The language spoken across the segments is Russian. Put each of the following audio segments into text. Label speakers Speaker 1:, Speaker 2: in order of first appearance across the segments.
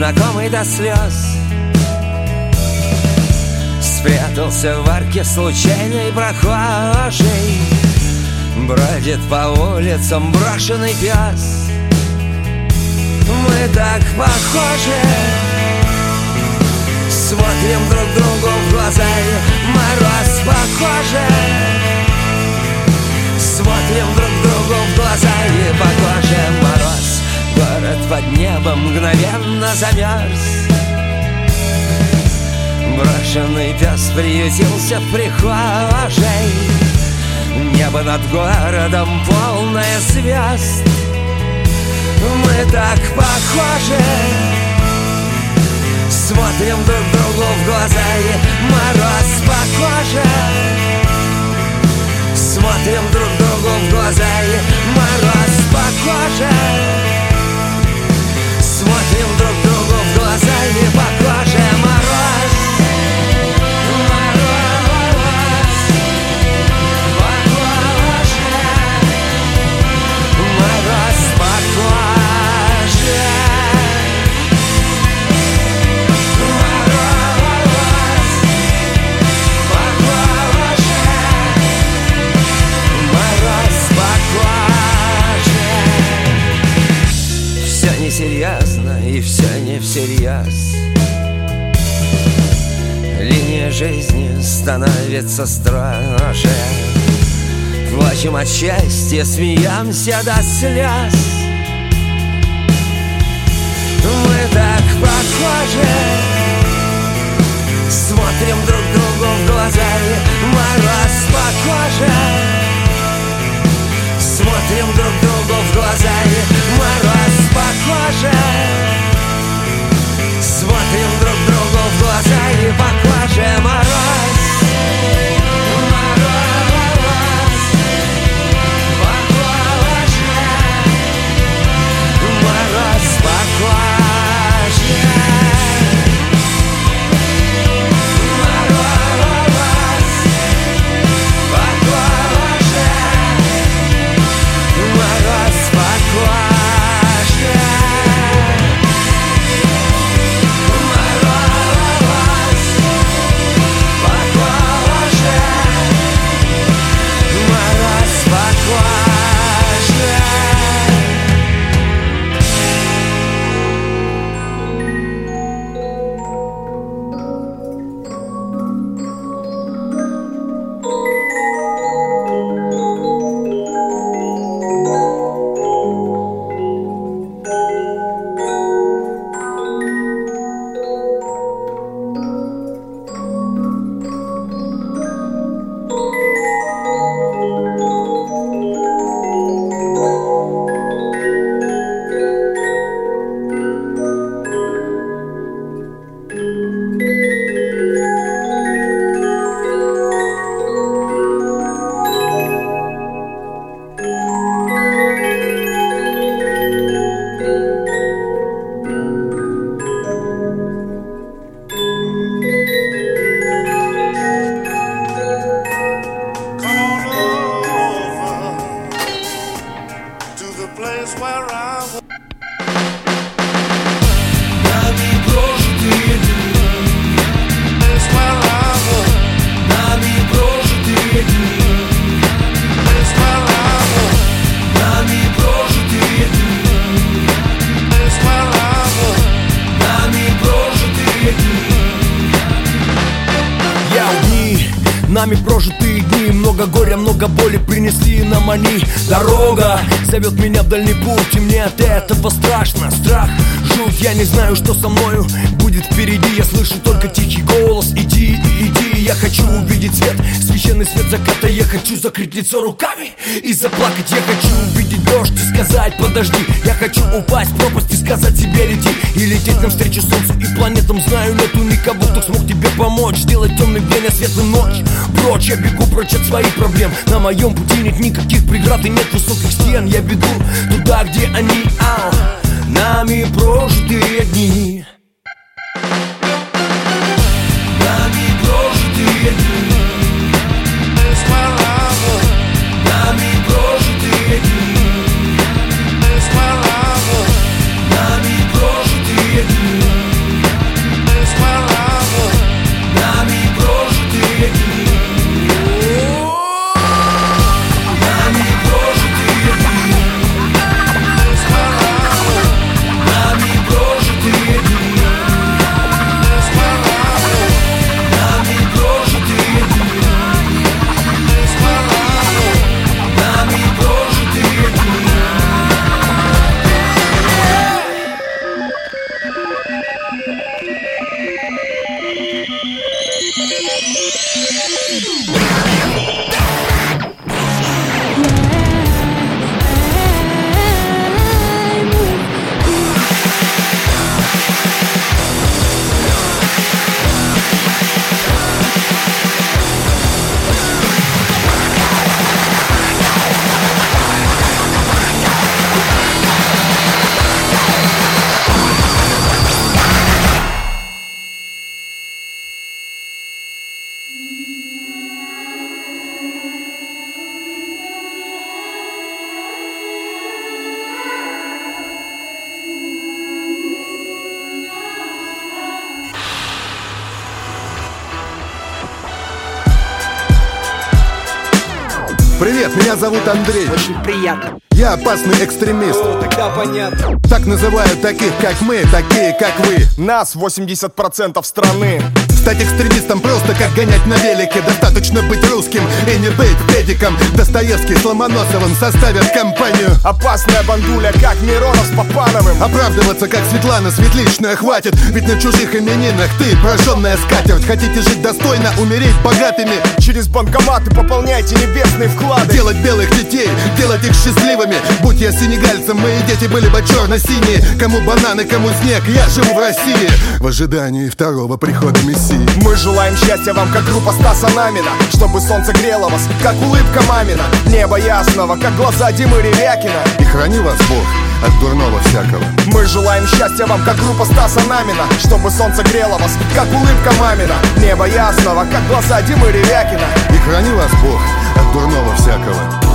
Speaker 1: Знакомый до слез. Спрятался в арке случайный прохожий. Бродит по улицам брошенный пес. Мы так похожи. Смотрим друг другу в глаза и мороз похоже Смотрим друг другу в глаза и похоже мороз Город под небом мгновенно замерз. Брошенный пес приютился в прихожей. Небо над городом полное звезд. Мы так похожи. Смотрим друг другу в глаза и мороз по коже. Смотрим друг другу в глаза и мороз по коже Смотрим друг другу в глаза и по коже мороз. Мороз по коже Мороз по коже Все несерьезно и все не всерьез Линия жизни становится строже Плачем от счастья, смеемся до слез. Мы так похожи. Смотрим друг другу в глаза и мороз по коже. Смотрим друг другу в глаза и мороз по коже Смотрим друг другу в глаза и по
Speaker 2: Дорога зовет меня в дальний путь И мне от этого страшно, страх, жуть Я не знаю, что со мною будет впереди. Я слышу только тихий голос Иди, иди, я хочу увидеть свет. Священный свет заката Я хочу закрыть лицо руками и заплакать. Я хочу увидеть дождь и сказать подожди. Я хочу упасть в пропасть и сказать себе лети. И лететь навстречу солнцу и планетам. Знаю, нету никого, кто смог тебе помочь. Сделать темный день, а светлым ночь. Прочь, я бегу прочь от своих проблем. На моем пути нет никаких преград и нет высоких стен. Я бегу туда, где они, ау Нами прожитые дни
Speaker 3: меня зовут Андрей.
Speaker 4: Очень приятно.
Speaker 3: Я опасный экстремист.
Speaker 4: О, тогда понятно.
Speaker 3: Так называют таких, как мы, такие, как вы.
Speaker 5: Нас 80% страны.
Speaker 3: Стать экстремистом просто как гонять на велике. Достаточно быть русским и не быть педиком. Достоевский с Ломоносовым составят компанию.
Speaker 5: Опасная бандуля, как Миронов с Попановым.
Speaker 3: Оправдываться, как Светлана Светличная, хватит. Ведь на чужих именинах ты прожженная скатерть. Хотите жить достойно, умереть богатыми?
Speaker 5: Через банкоматы пополняйте небесные вклады.
Speaker 3: Делать белых детей, делать их счастливыми. Будь я сенегальцем, мои дети были бы черно-синие Кому бананы, кому снег, я живу в России. В ожидании второго прихода Мессии
Speaker 5: Мы желаем счастья вам, как группа Стаса Намина Чтобы солнце грело вас, как улыбка мамина Небо ясного, как глаза Димы Ревякина.
Speaker 3: И храни вас Бог от дурного всякого.
Speaker 5: Мы желаем счастья вам, как группа Стаса Намина Чтобы солнце грело вас, как улыбка мамина Небо ясного, как глаза Димы Ревякина.
Speaker 3: И храни вас Бог от дурного всякого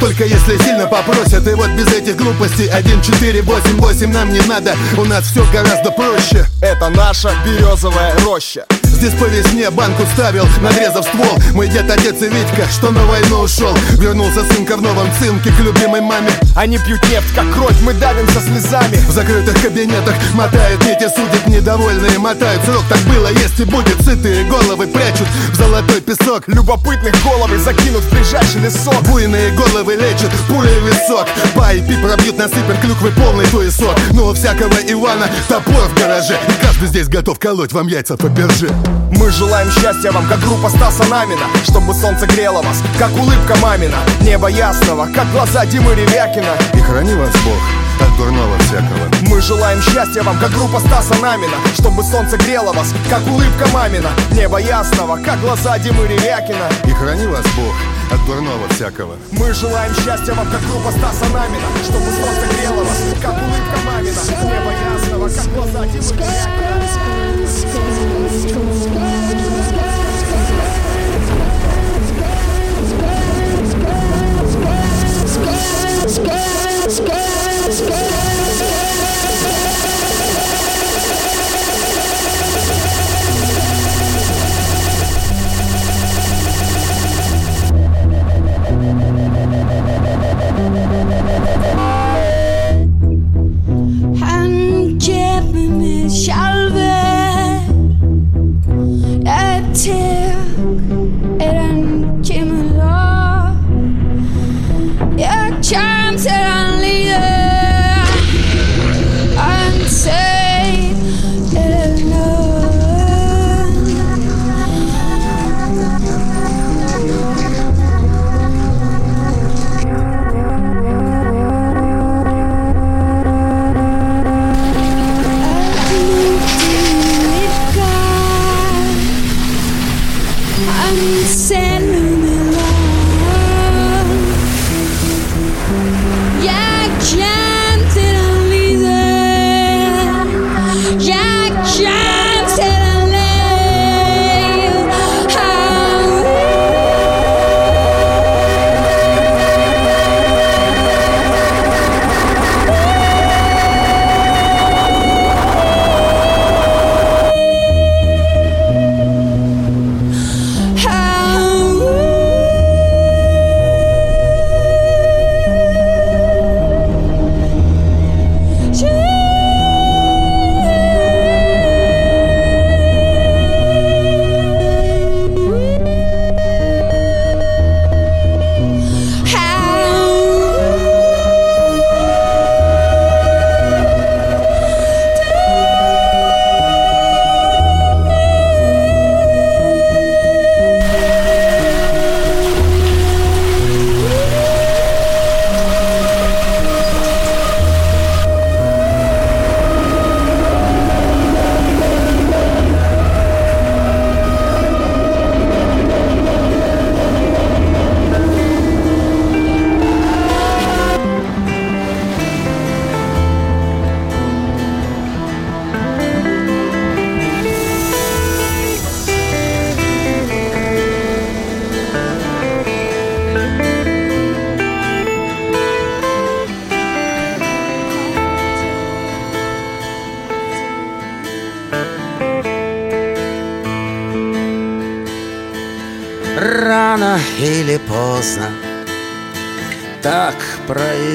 Speaker 3: только если сильно попросят. И вот без этих глупостей 1, 4, 8, 8 нам не надо. У нас все гораздо проще.
Speaker 5: Это наша березовая роща
Speaker 3: Здесь по весне банку ставил, надрезав ствол. Мой дед, отец и Витька, что на войну ушел. Вернулся сынка в новом цинке к любимой маме.
Speaker 5: Они пьют нефть, как кровь, мы давимся слезами.
Speaker 3: В закрытых кабинетах мотают нити, судят недовольные Мотают. Срок, так было, есть и будет. Сытые головы прячут в золотой песок.
Speaker 5: Любопытных головы закинут в ближайший лесок.
Speaker 3: Буйные головы лечат пулей в висок. Пай пи пробьют насыпят клюквы полный туесок Но у всякого Ивана топор в гараже. И каждый здесь готов колоть вам яйца по бирже
Speaker 5: Мы желаем счастья вам, как группа Стаса Намина Чтобы солнце грело вас, как улыбка мамина Небо ясного, как глаза Димы Ревякина.
Speaker 3: И храни вас Бог от дурного всякого.
Speaker 5: Мы желаем счастья вам, как группа Стаса Намина Чтобы солнце грело вас, как улыбка мамина Небо ясного, как глаза Димы Ревякина.
Speaker 3: И храни вас Бог от дурного всякого.
Speaker 5: Мы желаем счастья вам, как группа Стаса Намина Чтобы солнце грело вас, как улыбка мамина Небо ясного, как глаза Димы Ревякина
Speaker 6: destroyed.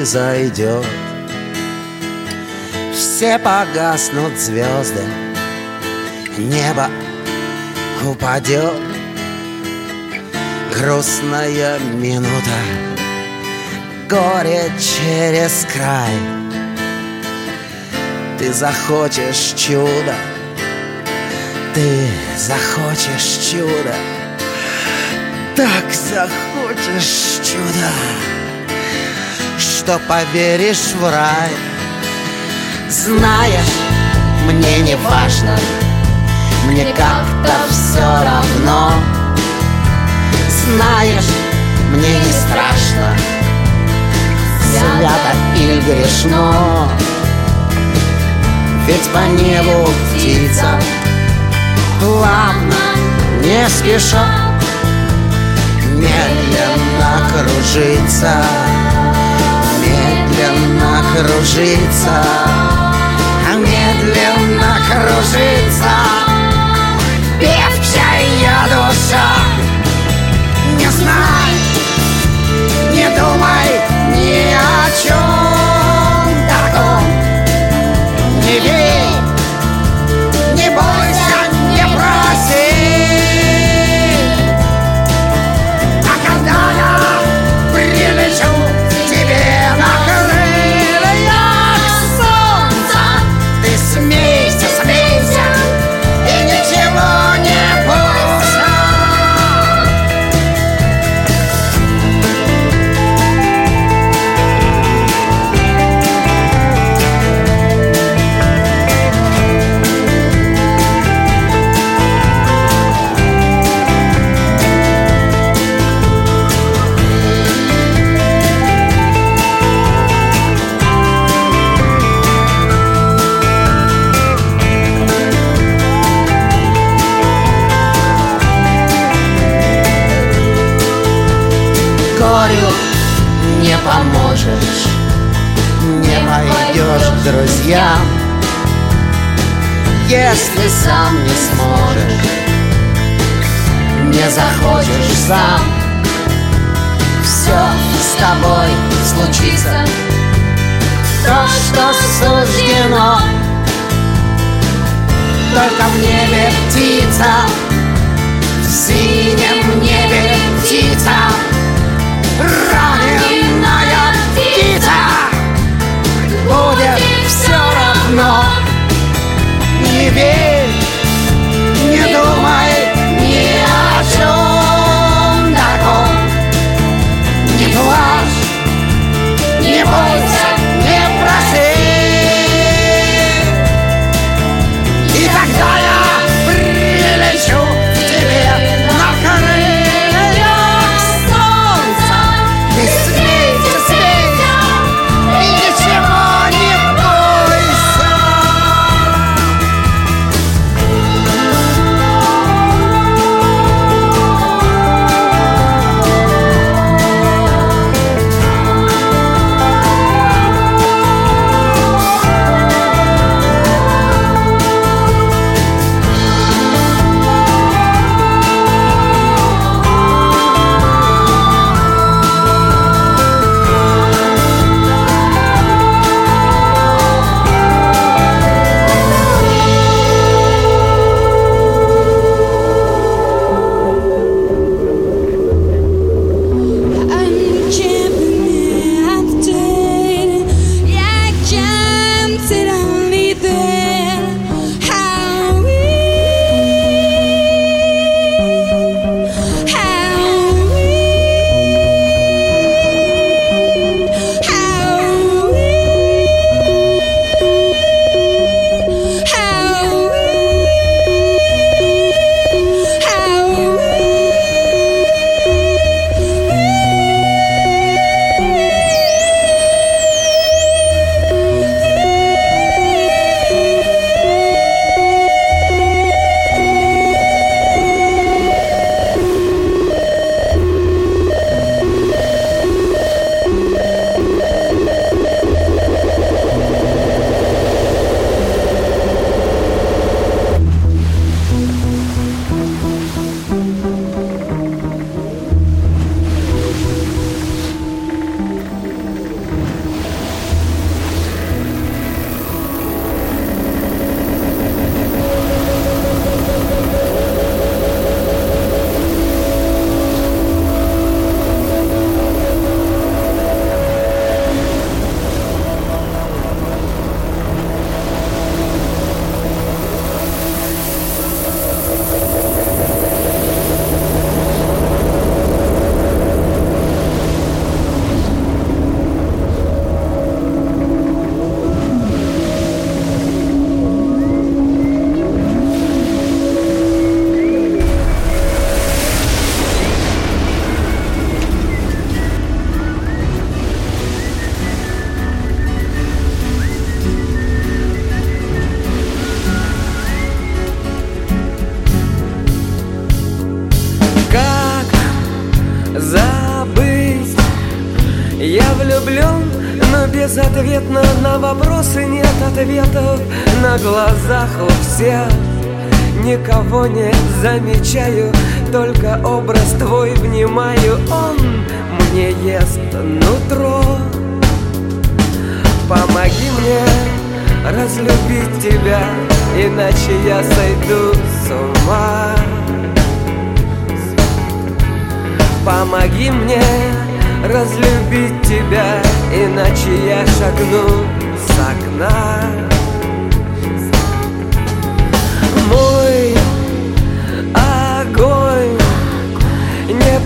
Speaker 6: Произойдет. Все погаснут звезды, небо упадет. Грустная минута, горе через край. Ты захочешь чудо, ты захочешь чудо, так захочешь чудо, что поверишь в рай. Знаешь, мне не важно, мне как-то все равно. Знаешь, мне не страшно, свято или грешно. Ведь по небу птица плавно, не спеша, медленно кружится, кружится, если сам не сможешь, не захочешь сам. Все с тобой случится, то, что суждено. Только в небе птица, в синем небе не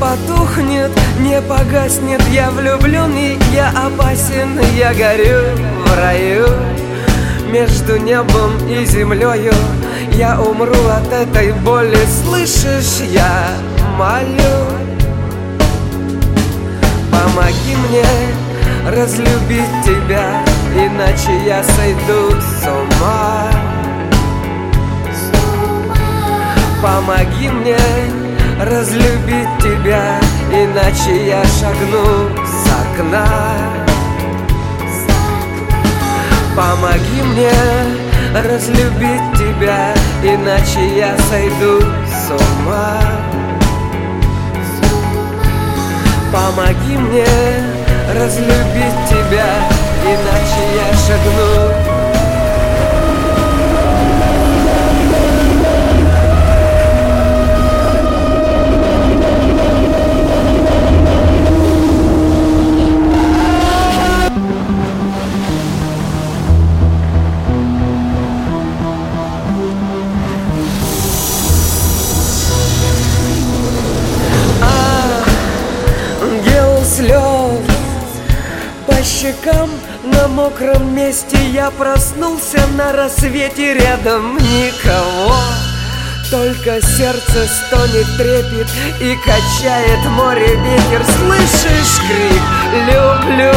Speaker 7: потухнет, не погаснет. Я влюблен и я опасен, я горю в раю Между небом и землею Я умру от этой боли, слышишь, я молю Помоги мне разлюбить тебя Иначе я сойду с ума. Помоги мне разлюбить тебя Иначе я шагну с окна. Помоги мне разлюбить тебя Иначе я сойду с ума. Помоги мне разлюбить тебя Иначе я шагну щекам. На мокром месте Я проснулся на рассвете Рядом никого. Только сердце стонет, трепет и качает море ветер. Слышишь крик? «Люблю»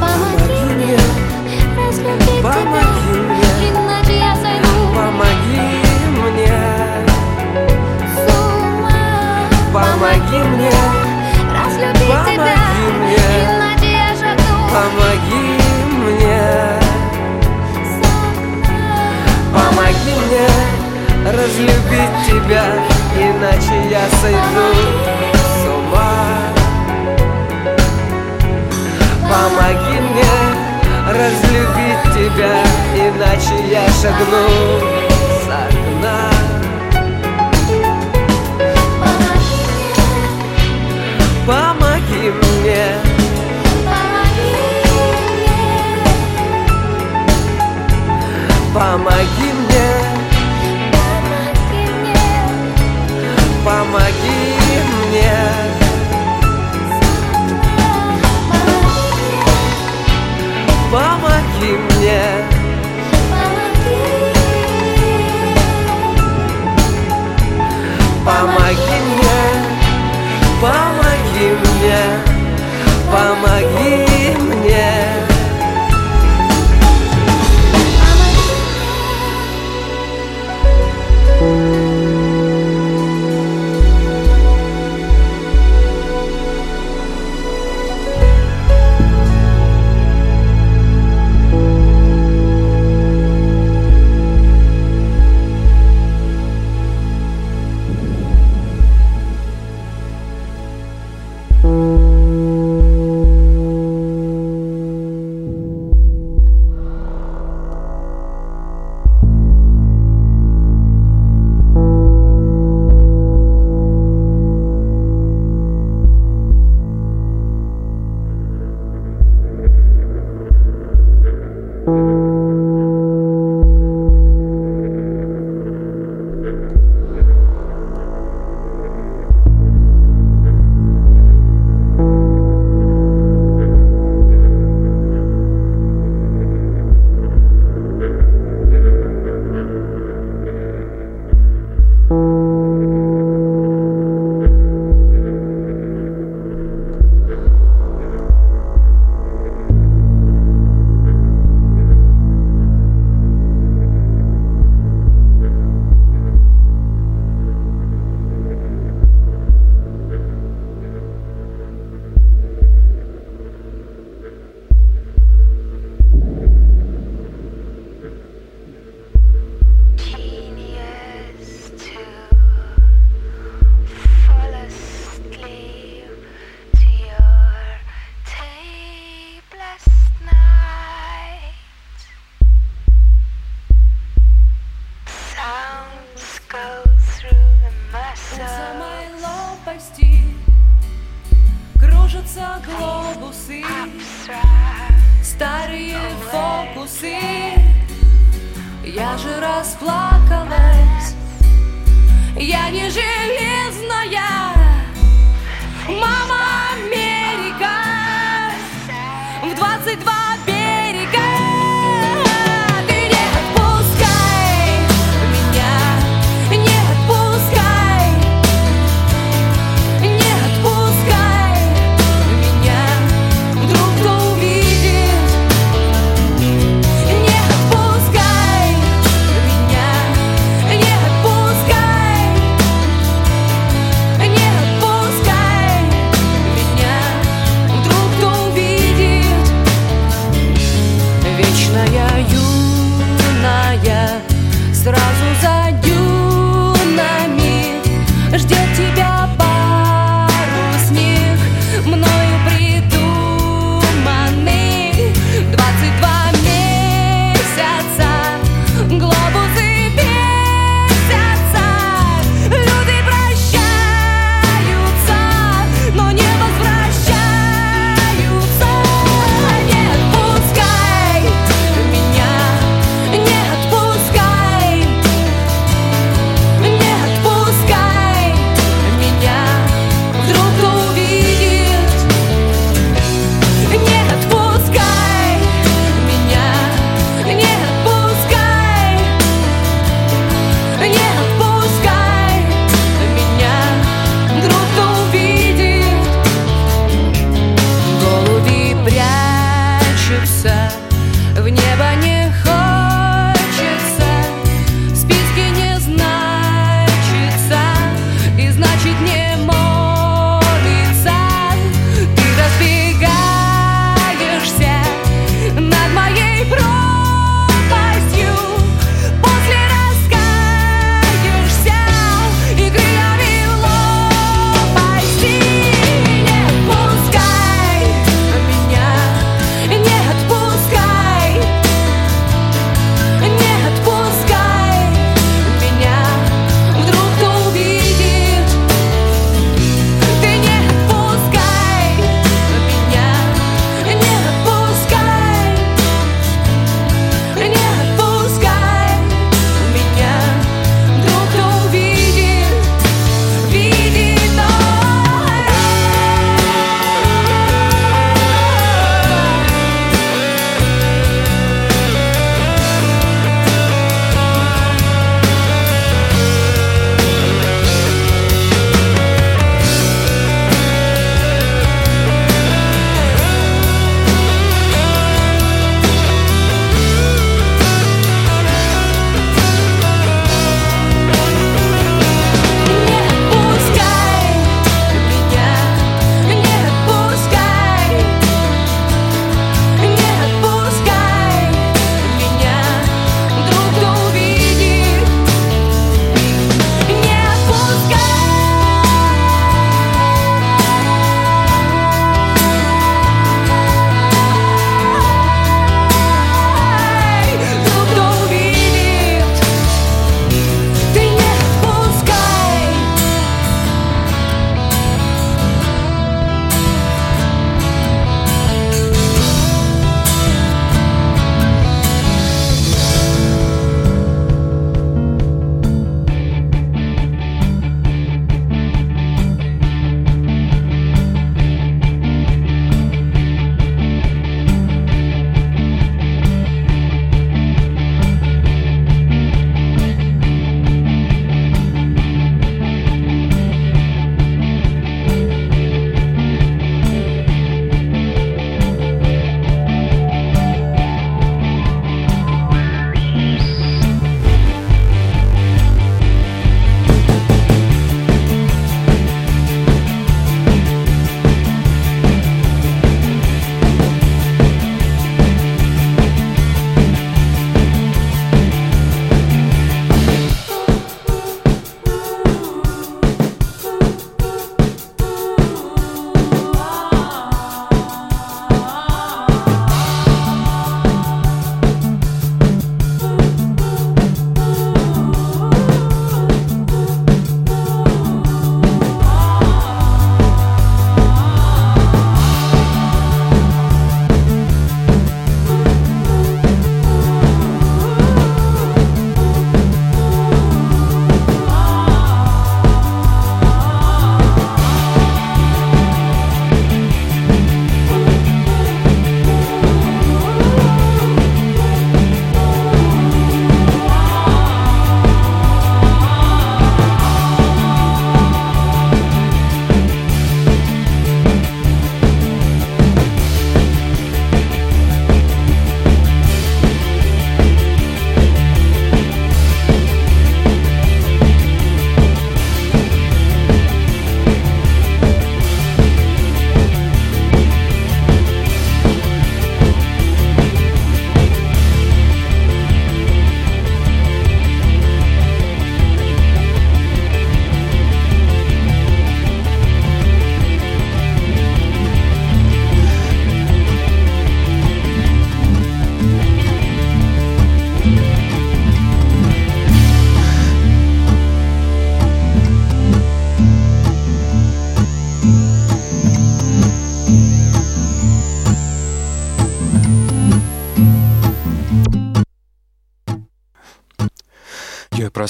Speaker 8: Помоги мне
Speaker 7: Помоги мне.
Speaker 8: иначе я сойду
Speaker 7: Помоги мне, помоги мне, сойду с ума. Помоги мне разлюбить тебя, иначе я шагну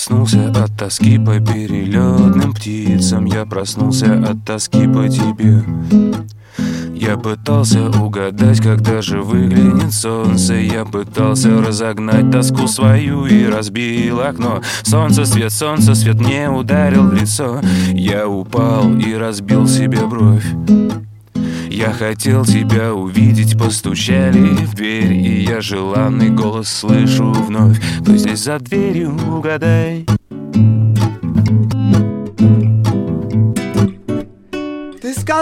Speaker 9: проснулся от тоски по перелетным птицам. Я проснулся от тоски по тебе. Я пытался угадать, когда же выглянет солнце. Я пытался разогнать тоску свою и разбил окно. Солнце, свет, солнце, свет мне ударил в лицо. Я упал и разбил себе бровь я хотел тебя увидеть, постучали в дверь И я желанный голос слышу вновь. Кто здесь за дверью, угадай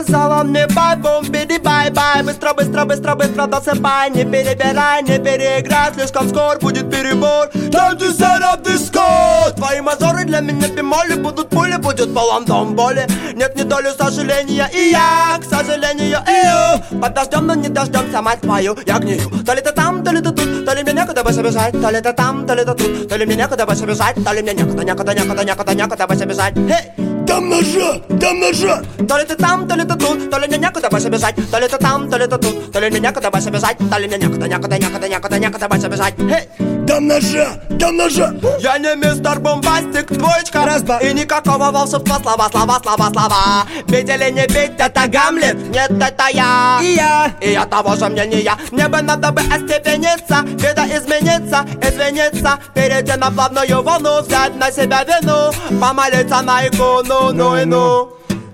Speaker 10: сказала мне бай, бум, биди, бай, бай Быстро, быстро, быстро, быстро досыпай Не перебирай, не переиграй Слишком скоро будет перебор. Time to set up the score Твои мазоры для меня бемоли Будут пули, будет полон дом боли. Нет ни доли сожаления И я, к сожалению, эю Под дождем, но не дождемся, мать твою Я гнию. То ли ты там, то ли ты тут То ли мне некуда больше бежать. То ли ты там, то ли ты тут То ли мне некуда больше бежать. То ли мне некуда, некуда, некуда, некуда, некуда больше бежать. Эй! Дам ножа, дам ножа. То ли ты там, то ли ты тут То ли мне некуда больше бежать. То ли ты там, то ли ты тут То ли мне некуда больше бежать. То ли мне некуда, некуда, некуда, некуда, некуда больше бежать. Эй! Дам ножа, дам ножа. Я не мистер Бомбастик, двоечка Раз, два И никакого волшебства, слова, слова, слова, слова. Видели, не ведь это Гамлет Нет, это я. И я. И я того же мнения. Мне бы надо бы остепениться Видоизмениться, извиниться. Перейти на плавную волну Взять на себя вину. Помолиться на икону, ну и ну.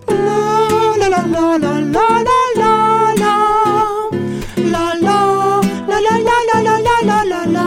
Speaker 10: La La la la la la la la la la la la La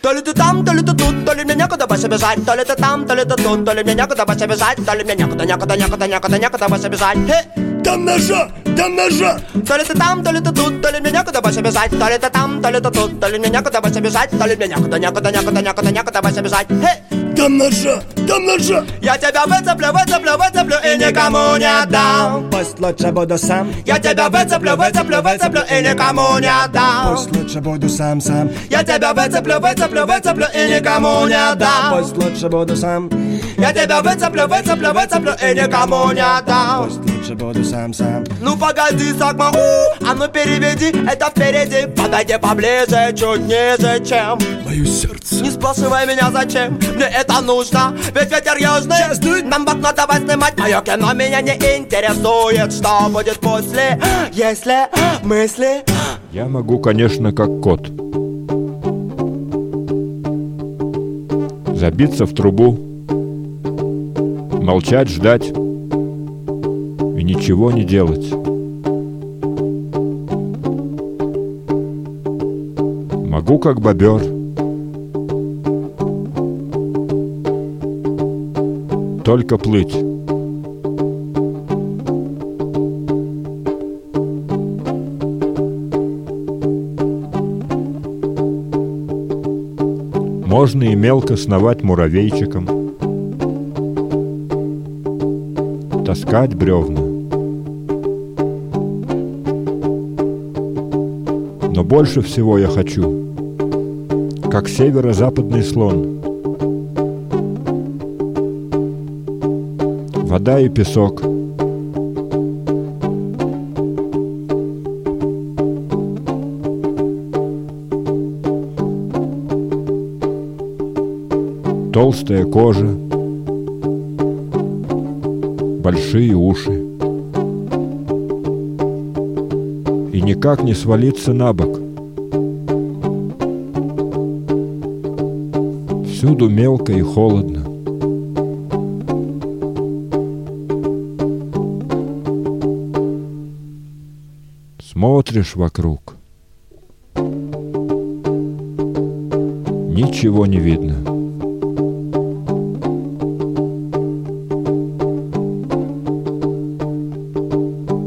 Speaker 10: то ли ты там, то ли ты тут, то ли мне некуда больше бежать. То ли ты там, то ли ты тут, то ли мне некуда больше бежать. То ли мне некуда, некуда, некуда, некуда, некуда бежать. Эй! Дам ножа, дам ножа То ли ты там, то ли ты тут, то ли мне некуда больше бежать То ли ты там, то ли ты тут, то ли мне некуда больше бежать То ли мне некуда, некуда, некуда, некуда, некуда больше бежать Эй! Дам ножа, дам ножа Я тебя выцеплю, выцеплю, выцеплю и никому не отдам
Speaker 11: Пусть лучше буду сам
Speaker 10: Я тебя выцеплю, выцеплю, выцеплю и никому не отдам
Speaker 11: Пусть лучше буду сам, сам
Speaker 10: Я тебя выцеплю, выцеплю, выцеплю и никому не отдам
Speaker 11: Пусть лучше буду сам
Speaker 10: Я тебя выцеплю, выцеплю, выцеплю и никому не отдам
Speaker 11: Пусть лучше буду сам, сам
Speaker 10: Ну погоди, Сагма, у, а ну переведи это впереди. Подойди поближе, чуть ниже, чем.
Speaker 11: Мое сердце.
Speaker 10: Не спрашивай меня зачем, мне это нужно. Ведь ветер южный, нам в окно давай снимать. Мое кино меня не интересует Что будет после, если мысли.
Speaker 12: Я могу, конечно, как кот. Забиться в трубу. Молчать, ждать ничего не делать. Могу как бобер. Только плыть. Можно и мелко сновать муравейчиком. Таскать бревна больше всего я хочу Как северо-западный слон. Вода и песок. Толстая кожа. Большие уши. И никак не свалиться на бок Всюду мелко и холодно. Смотришь вокруг. Ничего не видно.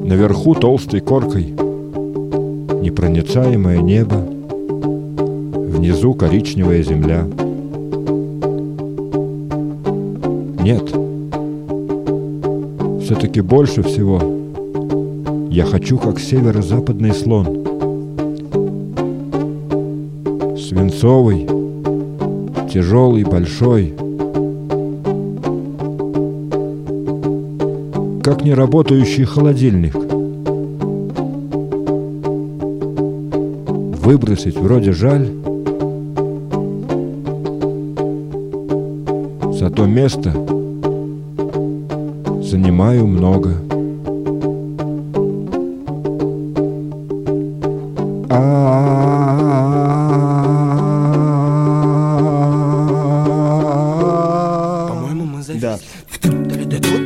Speaker 12: Наверху толстой коркой Непроницаемое небо. Внизу коричневая земля Нет. Все-таки больше всего Я хочу, как северо-западный слон. Свинцовый Тяжелый, большой. Как не работающий холодильник. Выбросить вроде жаль,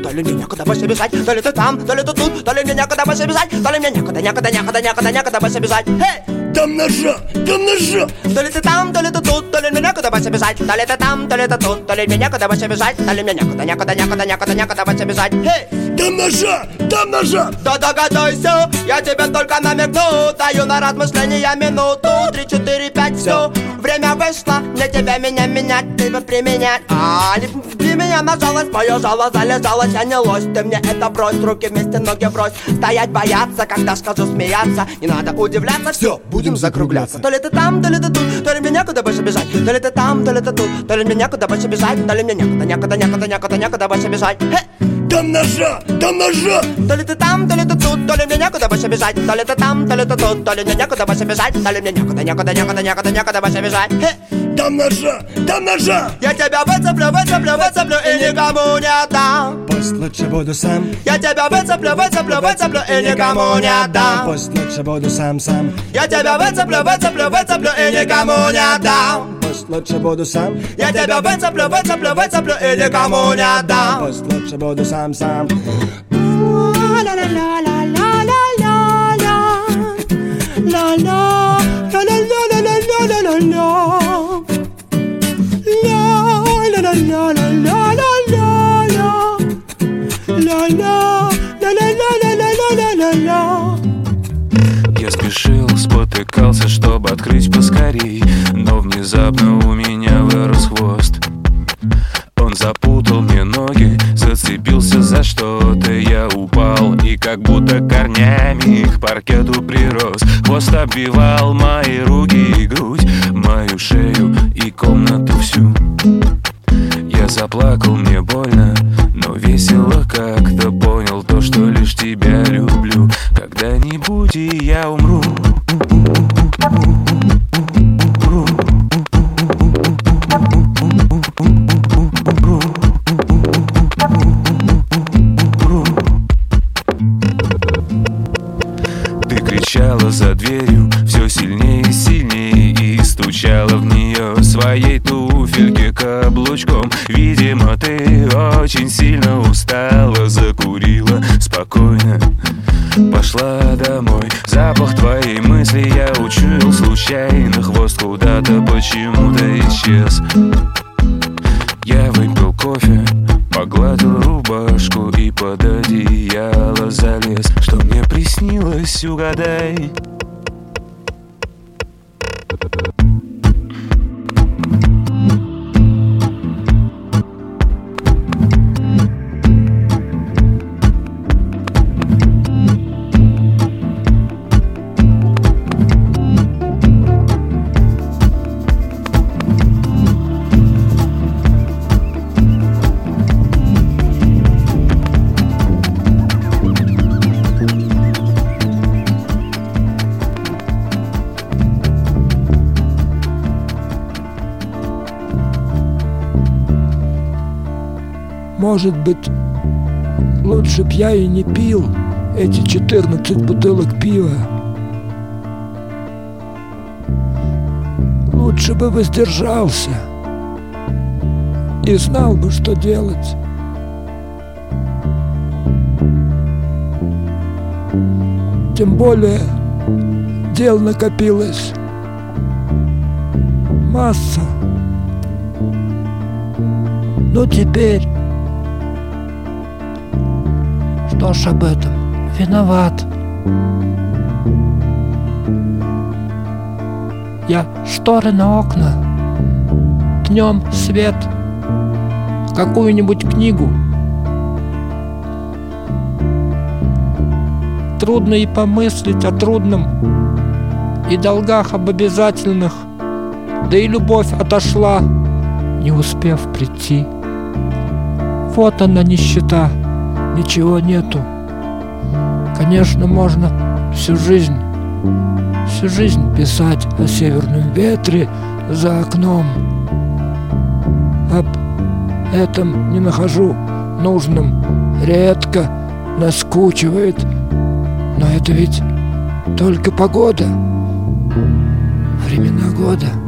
Speaker 10: то ли мне некуда больше бежать, то ли ты там, то ли ты тут, то ли мне некуда больше бежать, то ли мне некуда, некуда, некуда, некуда, некуда больше бежать. Эй!
Speaker 13: Ножа, там ножа.
Speaker 10: То ли ты там, то ли ты тут, то ли мне некуда больше бежать, то ли ты там, то ли ты тут, то ли мне некуда больше бежать, то ли мне некуда, некуда, некуда, некуда, некуда больше бежать. Эй!
Speaker 13: Там ножа, там ножа.
Speaker 10: Да догадайся, я тебе только намекну. Даю на размышления минуту. Три, четыре, пять, все Время вышло, мне тебя меня менять Тебя применять. А, не ты меня нажалась, мое жало залежалось Я не ложь, ты мне это брось Руки вместе, ноги брось Стоять бояться, когда скажу смеяться. Не надо удивляться, все, будем закругляться. То ли ты там, то ли ты тут То ли мне некуда больше бежать. То ли ты там, то ли ты тут То ли мне некуда больше бежать. То ли мне некуда, некуда, некуда, некуда, некуда больше бежать
Speaker 13: Там ножа, там ножа.
Speaker 10: То ли ты там, то ли ты тут, то ли мне некуда больше бежать. То ли ты там, то ли ты тут, то ли мне некуда больше бежать. То ли мне некуда, некуда, некуда, некуда, некуда больше бежать. Хе!
Speaker 13: Там ножа, там ножа.
Speaker 10: Я тебя выцеплю, выцеплю, выцеплю и никому не отдам.
Speaker 11: Пусть лучше буду сам.
Speaker 10: Я тебя выцеплю, выцеплю, выцеплю и никому не отдам.
Speaker 11: Пусть лучше буду сам сам.
Speaker 10: Я тебя выцеплю, выцеплю, выцеплю и никому не отдам
Speaker 11: Пусть лучше буду сам
Speaker 10: Я тебя выцеплю, выцеплю, выцеплю и никому не отдам
Speaker 11: Пусть лучше буду сам сам
Speaker 9: Я спотыкался, чтобы открыть поскорей. Но внезапно у меня вырос хвост. Он запутал мне ноги, зацепился за что-то. Я упал и как будто корнями к паркету прирос. Хвост обвивал мои руки и грудь Мою шею и комнату всю. Я заплакал, мне больно, но весело как-то Понял то, что лишь тебя люблю. Когда-нибудь и я умру я и
Speaker 14: не пил эти 14 бутылок пива. Лучше бы воздержался и знал бы, что делать. Тем более дел накопилось масса. Ну теперь что об этом? Виноват. Я шторы на окна. Днем свет. Какую-нибудь книгу. Трудно и помыслить о трудном. И долгах об обязательных. Да и любовь отошла, не успев прийти. Вот она нищета
Speaker 15: ничего нету. Конечно, можно всю жизнь, всю жизнь писать о северном ветре за окном. Об этом не нахожу нужным, редко наскучивает, но это ведь только погода, времена года.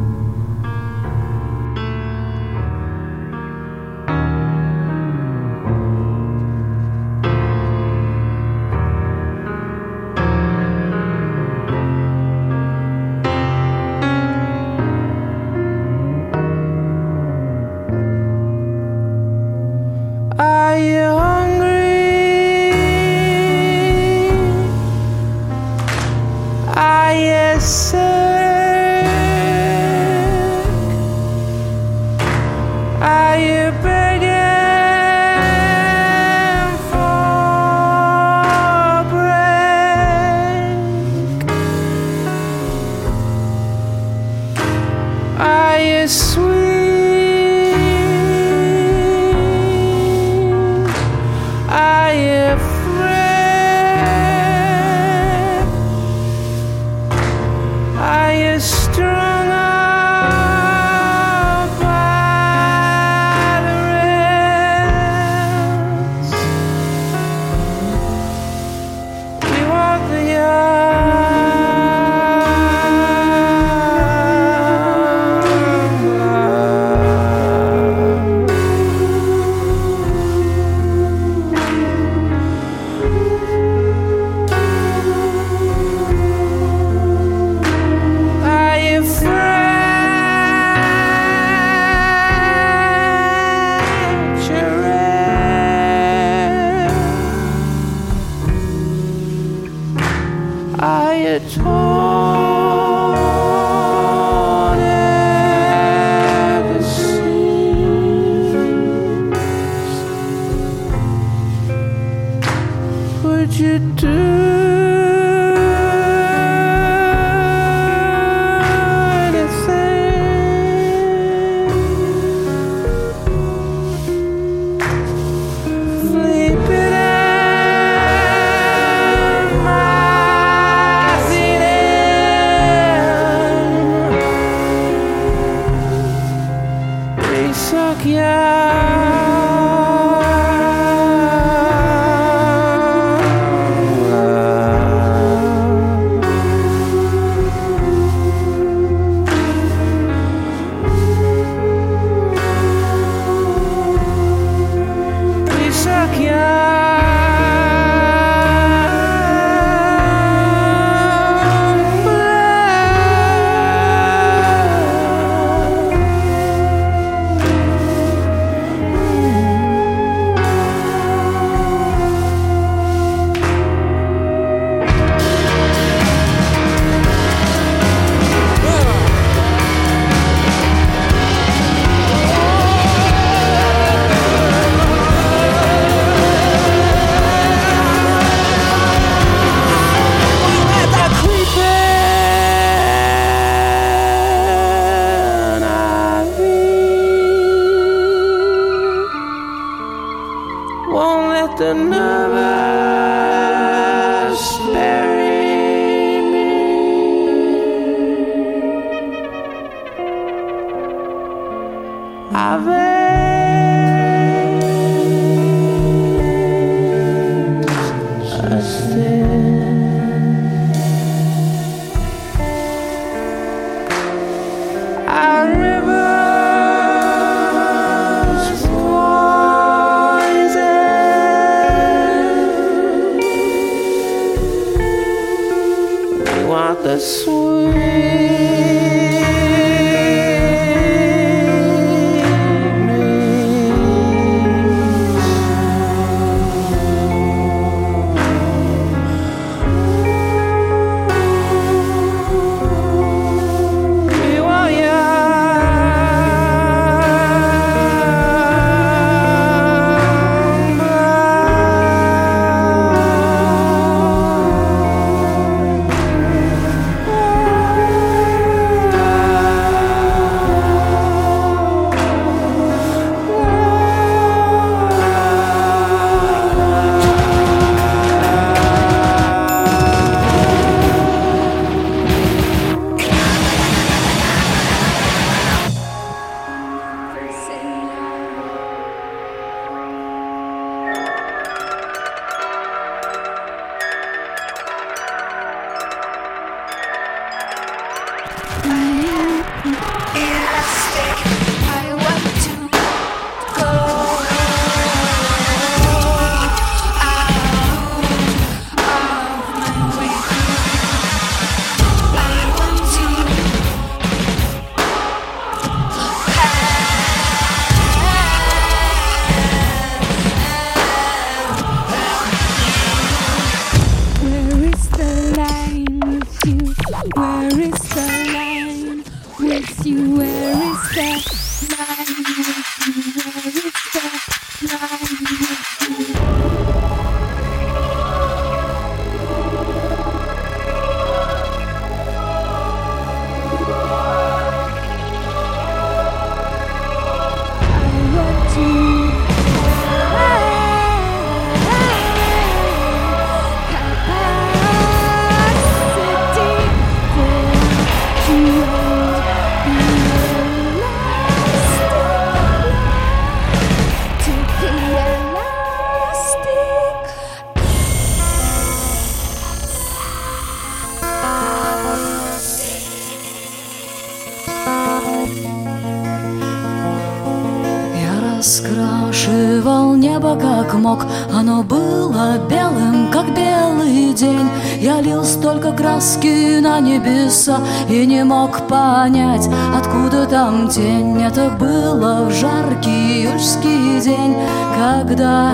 Speaker 16: Небеса И не мог понять, откуда там тень. Это было в жаркий июльский день Когда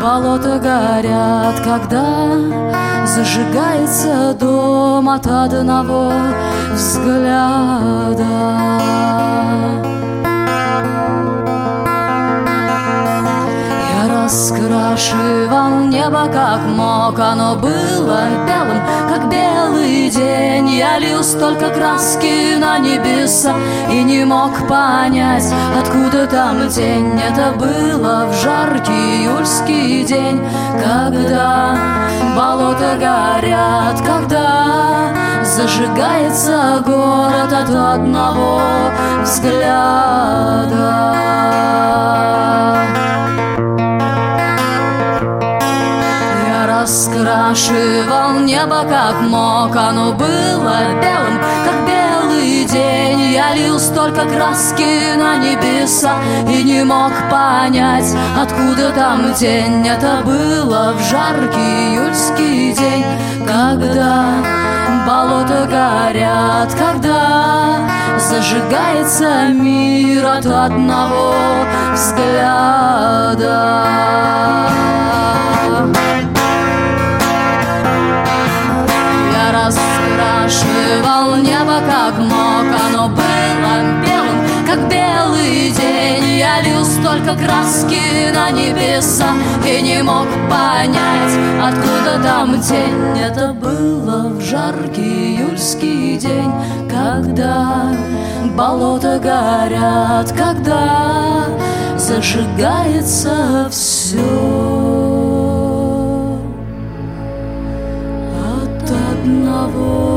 Speaker 16: болота горят Когда зажигается дом от одного взгляда. Раскрашивал небо как мог Оно было белым, как белый день Я лил столько краски на небеса И не мог понять, откуда там тень. Это было в жаркий июльский день Когда болота горят Когда зажигается город от одного взгляда раскрашивал небо как мог. Оно было белым, как белый день. Я лил столько краски на небеса И не мог понять, откуда там тень. Это было в жаркий июльский день. Когда болота горят Когда зажигается мир от одного взгляда раскрашивал небо как мог Оно было белым, как белый день. Я лил столько краски на небеса И не мог понять, откуда там тень. Это было в жаркий июльский день Когда болота горят Когда зажигается все от одного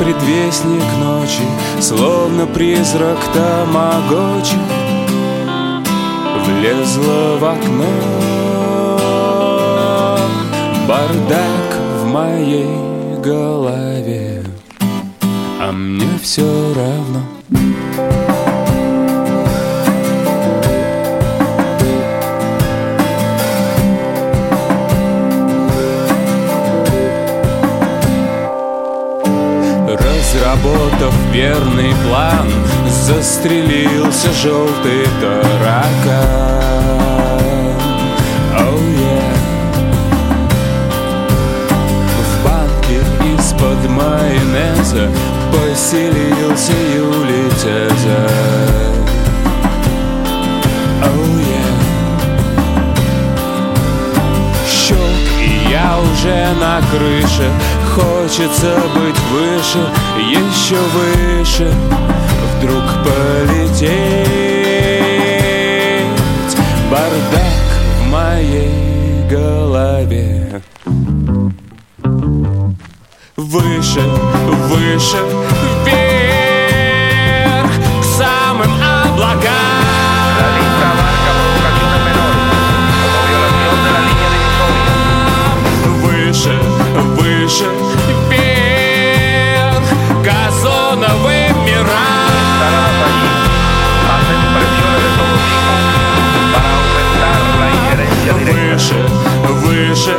Speaker 9: предвестник ночи, Словно призрак Тамагочи Влезла в окно. Бардак в моей голове А мне все равно Разработав верный план Застрелился желтый таракан. Из-под майонеза Поселился Юлий Цезарь. Oh yeah. Щелк, и я уже на крыше Хочется быть выше, еще выше. Вдруг полететь Бардак в моей голове. Выше, выше, выше,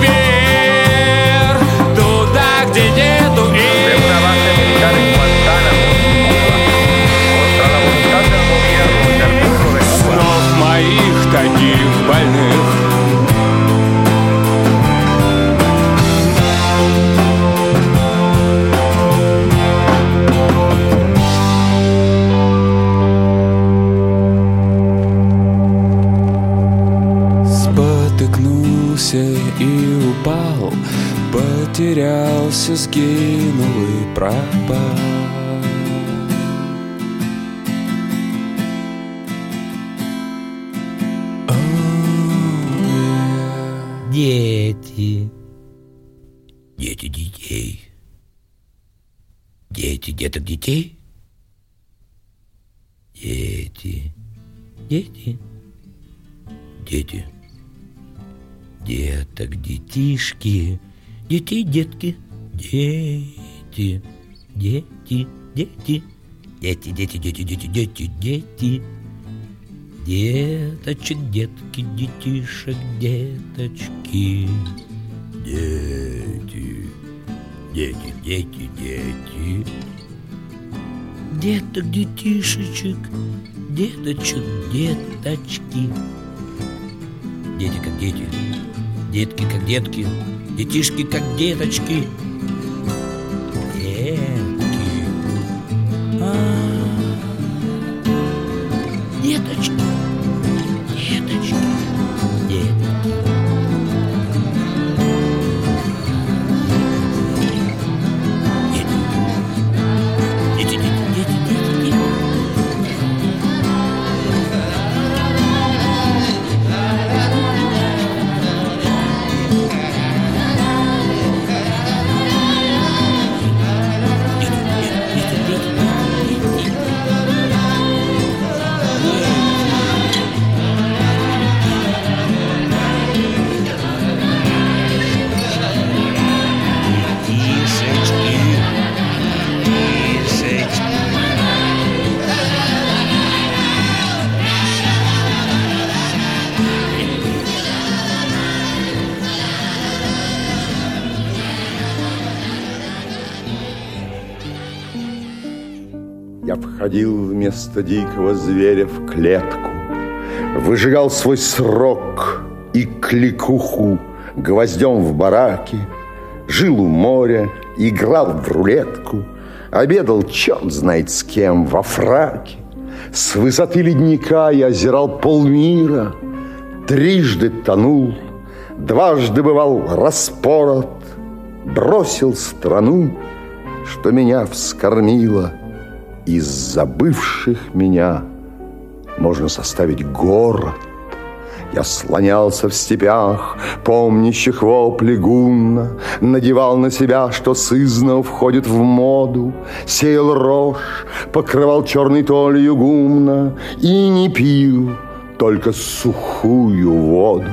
Speaker 9: вверх Туда, где нету Снов моих таких больных Потерялся, сгинул и пропал
Speaker 17: Дети. Дети детей. Дети деток детей. Дети. Дети. Дети. Деток детишки. Детей детки. Дети. Дети. Дети. Дети, дети, дети, дети, дети, дети. Деточек, детки, детишек, деточки. Дети, дети, дети, дети. Деток, детишечек, деточек, деточки. Дети как дети, детки как детки, детишки как деточки. Детки. А, Деточки. Деточки.
Speaker 18: Входил вместо дикого зверя в клетку, Выжигал свой срок и кликуху гвоздем в бараке, Жил у моря, играл в рулетку, Обедал черт знает с кем во фраке. С высоты ледника я озирал полмира, Трижды тонул, дважды бывал распорот, Бросил страну, что меня вскормила, Из забывших меня можно составить город. Я слонялся в степях, помнящих вопли гунна, Надевал на себя, что сызно входит в моду, Сеял рожь, покрывал черной толью гумна И не пил только сухую воду.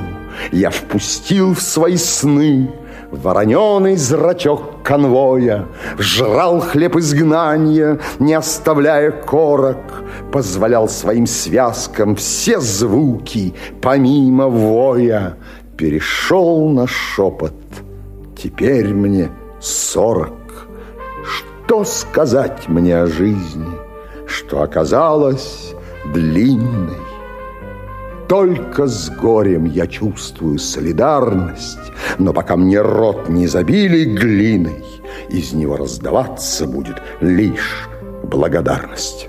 Speaker 18: Я впустил в свои сны Вороненый зрачок конвоя Жрал хлеб изгнания, не оставляя корок Позволял своим связкам все звуки Помимо воя. Перешел на шепот. Теперь мне сорок. Что сказать мне о жизни Что оказалась длинной только с горем я чувствую солидарность, но пока мне рот не забили глиной, из него раздаваться будет лишь благодарность.